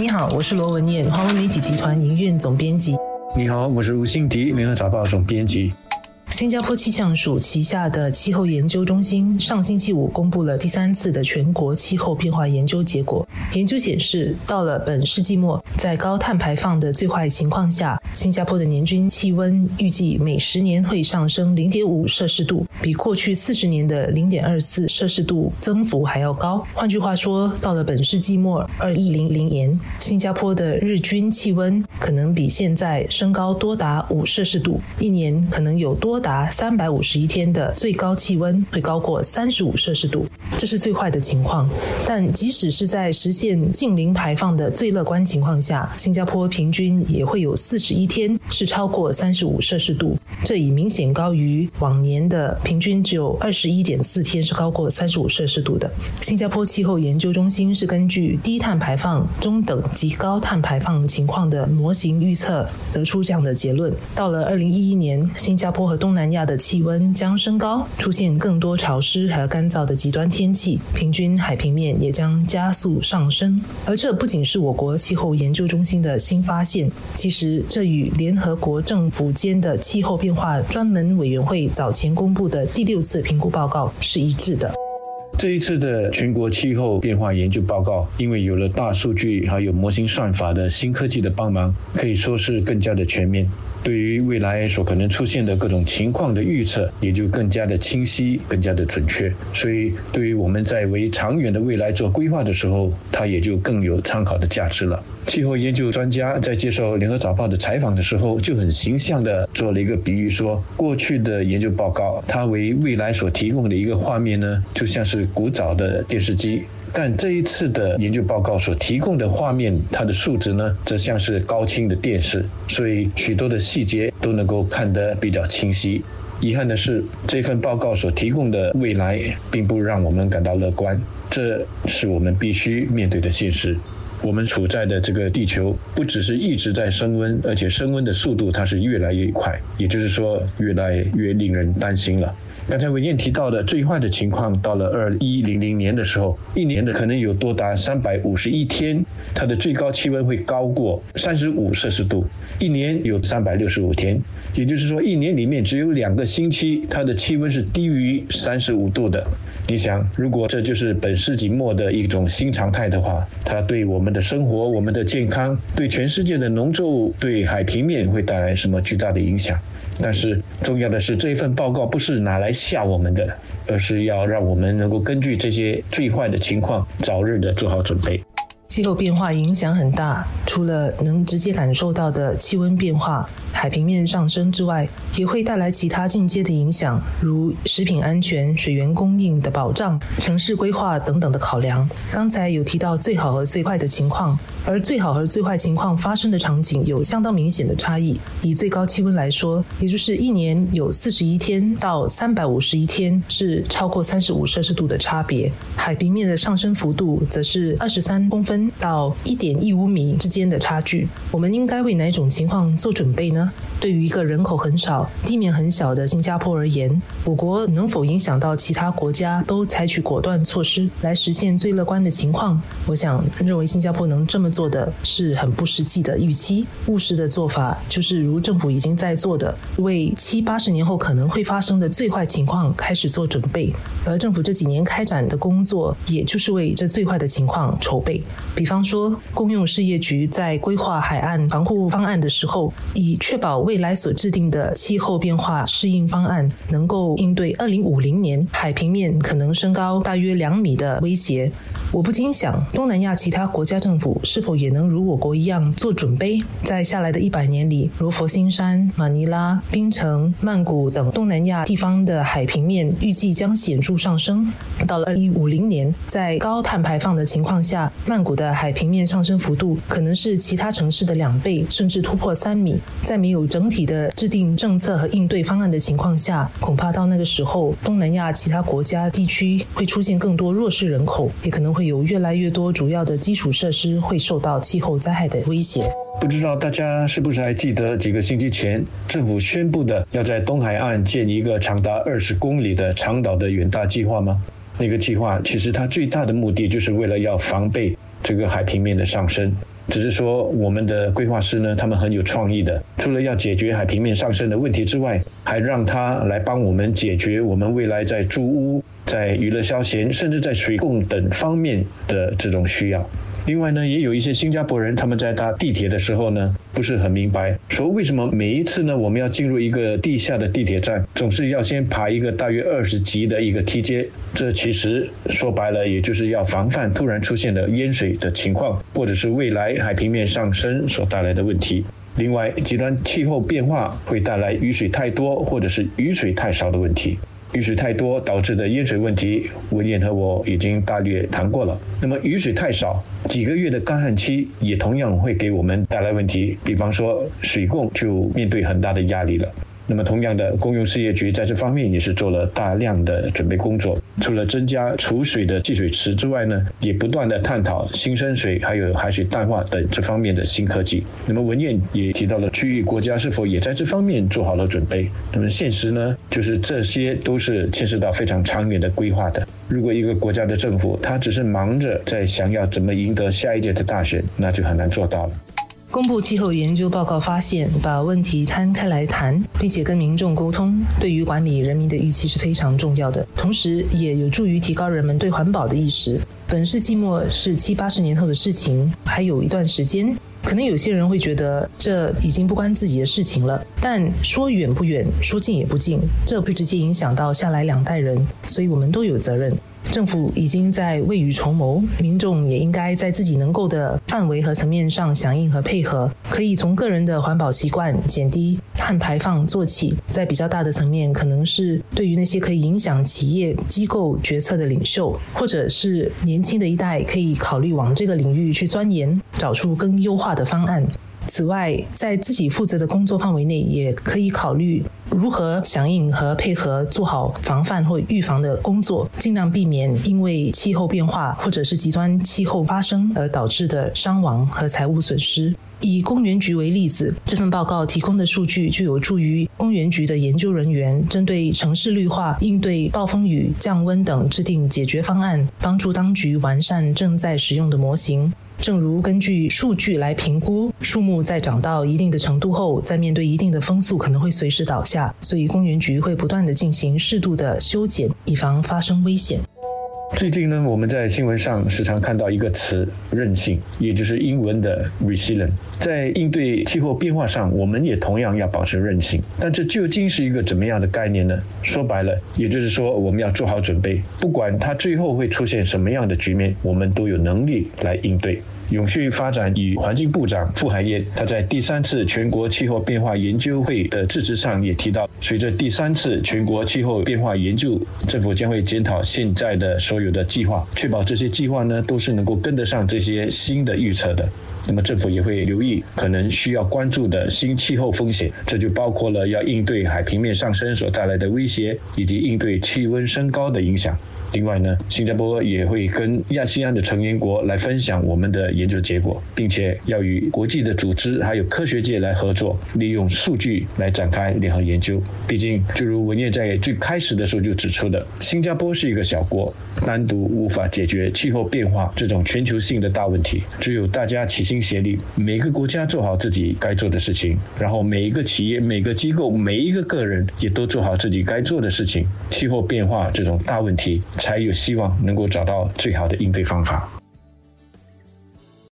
你好，我是罗文艳，华为媒体集团营运总编辑。你好，我是吴信迪，联合早报总编辑。新加坡气象署旗下的气候研究中心上星期五公布了第三次的全国气候变化研究结果。研究显示，到了本世纪末，在高碳排放的最坏情况下，新加坡的年均气温预计每十年会上升零点五摄氏度，比过去四十年的零点二四摄氏度增幅还要高。换句话说，到了本世纪末二一零零年，新加坡的日均气温可能比现在升高多达五摄氏度，一年可能有多。达三百五十一天的最高气温会高过三十五摄氏度，这是最坏的情况。但即使是在实现近零排放的最乐观情况下，新加坡平均也会有四十一天是超过三十五摄氏度，这已明显高于往年的平均只有二十一点四天是高过三十五摄氏度的。新加坡气候研究中心是根据低碳排放、中等及高碳排放情况的模型预测得出这样的结论。到了二零一一年，新加坡和东。东南亚的气温将升高，出现更多潮湿和干燥的极端天气，平均海平面也将加速上升。而这不仅是我国气候研究中心的新发现，其实这与联合国政府间的气候变化专门委员会早前公布的第六次评估报告是一致的。这一次的全国气候变化研究报告，因为有了大数据还有模型算法的新科技的帮忙，可以说是更加的全面。对于未来所可能出现的各种情况的预测，也就更加的清晰、更加的准确。所以，对于我们在为长远的未来做规划的时候，它也就更有参考的价值了。气候研究专家在接受联合早报的采访的时候，就很形象地做了一个比喻，说过去的研究报告，它为未来所提供的一个画面呢，就像是古早的电视机。但这一次的研究报告所提供的画面，它的数值呢，则像是高清的电视，所以许多的细节都能够看得比较清晰。遗憾的是，这份报告所提供的未来，并不让我们感到乐观，这是我们必须面对的现实。我们处在的这个地球，不只是一直在升温，而且升温的速度它是越来越快，也就是说，越来越令人担心了。刚才文燕提到的最坏的情况，到了二一零零年的时候，一年的可能有多达三百五十一天，它的最高气温会高过三十五摄氏度；一年有三百六十五天，也就是说，一年里面只有两个星期，它的气温是低于三十五度的。你想，如果这就是本世纪末的一种新常态的话，它对我们的生活、我们的健康、对全世界的农作物、对海平面会带来什么巨大的影响？但是重要的是，这一份报告不是拿来吓我们的，而是要让我们能够根据这些最坏的情况，早日的做好准备。气候变化影响很大，除了能直接感受到的气温变化、海平面上升之外，也会带来其他间接的影响，如食品安全、水源供应的保障、城市规划等等的考量。刚才有提到最好和最坏的情况。而最好和最坏情况发生的场景有相当明显的差异。以最高气温来说，也就是一年有四十一天到三百五十一天是超过三十五摄氏度的差别，海平面的上升幅度则是二十三公分到一点一五米之间的差距。我们应该为哪种情况做准备呢？对于一个人口很少、地面很小的新加坡而言，我国能否影响到其他国家都采取果断措施来实现最乐观的情况？我想认为新加坡能这么做的是很不实际的预期。务实的做法就是如政府已经在做的，为七八十年后可能会发生的最坏情况开始做准备。而政府这几年开展的工作，也就是为这最坏的情况筹备。比方说，公用事业局在规划海岸防护方案的时候，以确保。未来所制定的气候变化适应方案能够应对二零五零年海平面可能升高大约两米的威胁。我不禁想，东南亚其他国家政府是否也能如我国一样做准备？在下来的一百年里，如佛新山、马尼拉、槟城、曼谷等东南亚地方的海平面预计将显著上升。到了二零五零年，在高碳排放的情况下，曼谷的海平面上升幅度可能是其他城市的两倍，甚至突破三米。在没有整整体的制定政策和应对方案的情况下，恐怕到那个时候，东南亚其他国家地区会出现更多弱势人口，也可能会有越来越多主要的基础设施会受到气候灾害的威胁。不知道大家是不是还记得几个星期前政府宣布的要在东海岸建一个长达二十公里的长岛的远大计划吗？那个计划其实它最大的目的就是为了要防备这个海平面的上升。只是说我们的规划师呢，他们很有创意的，除了要解决海平面上升的问题之外，还让他来帮我们解决我们未来在住屋、在娱乐消闲，甚至在水供等方面的这种需要。另外呢，也有一些新加坡人，他们在搭地铁的时候呢，不是很明白，说为什么每一次呢，我们要进入一个地下的地铁站，总是要先爬一个大约二十级的一个梯阶。这其实说白了，也就是要防范突然出现的淹水的情况，或者是未来海平面上升所带来的问题。另外，极端气候变化会带来雨水太多或者是雨水太少的问题。雨水太多导致的淹水问题，文彦和我已经大略谈过了。那么雨水太少，几个月的干旱期也同样会给我们带来问题，比方说水供就面对很大的压力了。那么，同样的，公用事业局在这方面也是做了大量的准备工作。除了增加储水的蓄水池之外呢，也不断的探讨新生水还有海水淡化等这方面的新科技。那么，文彦也提到了区域国家是否也在这方面做好了准备。那么，现实呢，就是这些都是牵涉到非常长远的规划的。如果一个国家的政府他只是忙着在想要怎么赢得下一届的大选，那就很难做到了。公布气候研究报告发现，把问题摊开来谈，并且跟民众沟通，对于管理人民的预期是非常重要的，同时也有助于提高人们对环保的意识。本世纪末是七八十年后的事情，还有一段时间，可能有些人会觉得这已经不关自己的事情了。但说远不远，说近也不近，这会直接影响到下来两代人，所以我们都有责任。政府已经在未雨绸缪，民众也应该在自己能够的范围和层面上响应和配合。可以从个人的环保习惯、减低碳排放做起，在比较大的层面，可能是对于那些可以影响企业机构决策的领袖，或者是年轻的一代，可以考虑往这个领域去钻研，找出更优化的方案。此外，在自己负责的工作范围内，也可以考虑如何响应和配合，做好防范或预防的工作，尽量避免因为气候变化或者是极端气候发生而导致的伤亡和财务损失。以公园局为例子，这份报告提供的数据就有助于公园局的研究人员针对城市绿化、应对暴风雨、降温等制定解决方案，帮助当局完善正在使用的模型。正如根据数据来评估，树木在长到一定的程度后，在面对一定的风速可能会随时倒下，所以公园局会不断的进行适度的修剪，以防发生危险。最近呢，我们在新闻上时常看到一个词“韧性”，也就是英文的 “resilient”。在应对气候变化上，我们也同样要保持韧性。但这究竟是一个怎么样的概念呢？说白了，也就是说，我们要做好准备，不管它最后会出现什么样的局面，我们都有能力来应对。永续发展与环境部长傅海燕，他在第三次全国气候变化研究会的致辞上也提到，随着第三次全国气候变化研究，政府将会检讨现在的所有的计划，确保这些计划呢都是能够跟得上这些新的预测的。那么政府也会留意可能需要关注的新气候风险，这就包括了要应对海平面上升所带来的威胁，以及应对气温升高的影响。另外呢，新加坡也会跟亚细安的成员国来分享我们的研究结果，并且要与国际的组织还有科学界来合作，利用数据来展开联合研究。毕竟，就如文业在最开始的时候就指出的，新加坡是一个小国，单独无法解决气候变化这种全球性的大问题。只有大家齐心协力，每个国家做好自己该做的事情，然后每一个企业、每个机构、每一个个人也都做好自己该做的事情，气候变化这种大问题。才有希望能够找到最好的应对方法。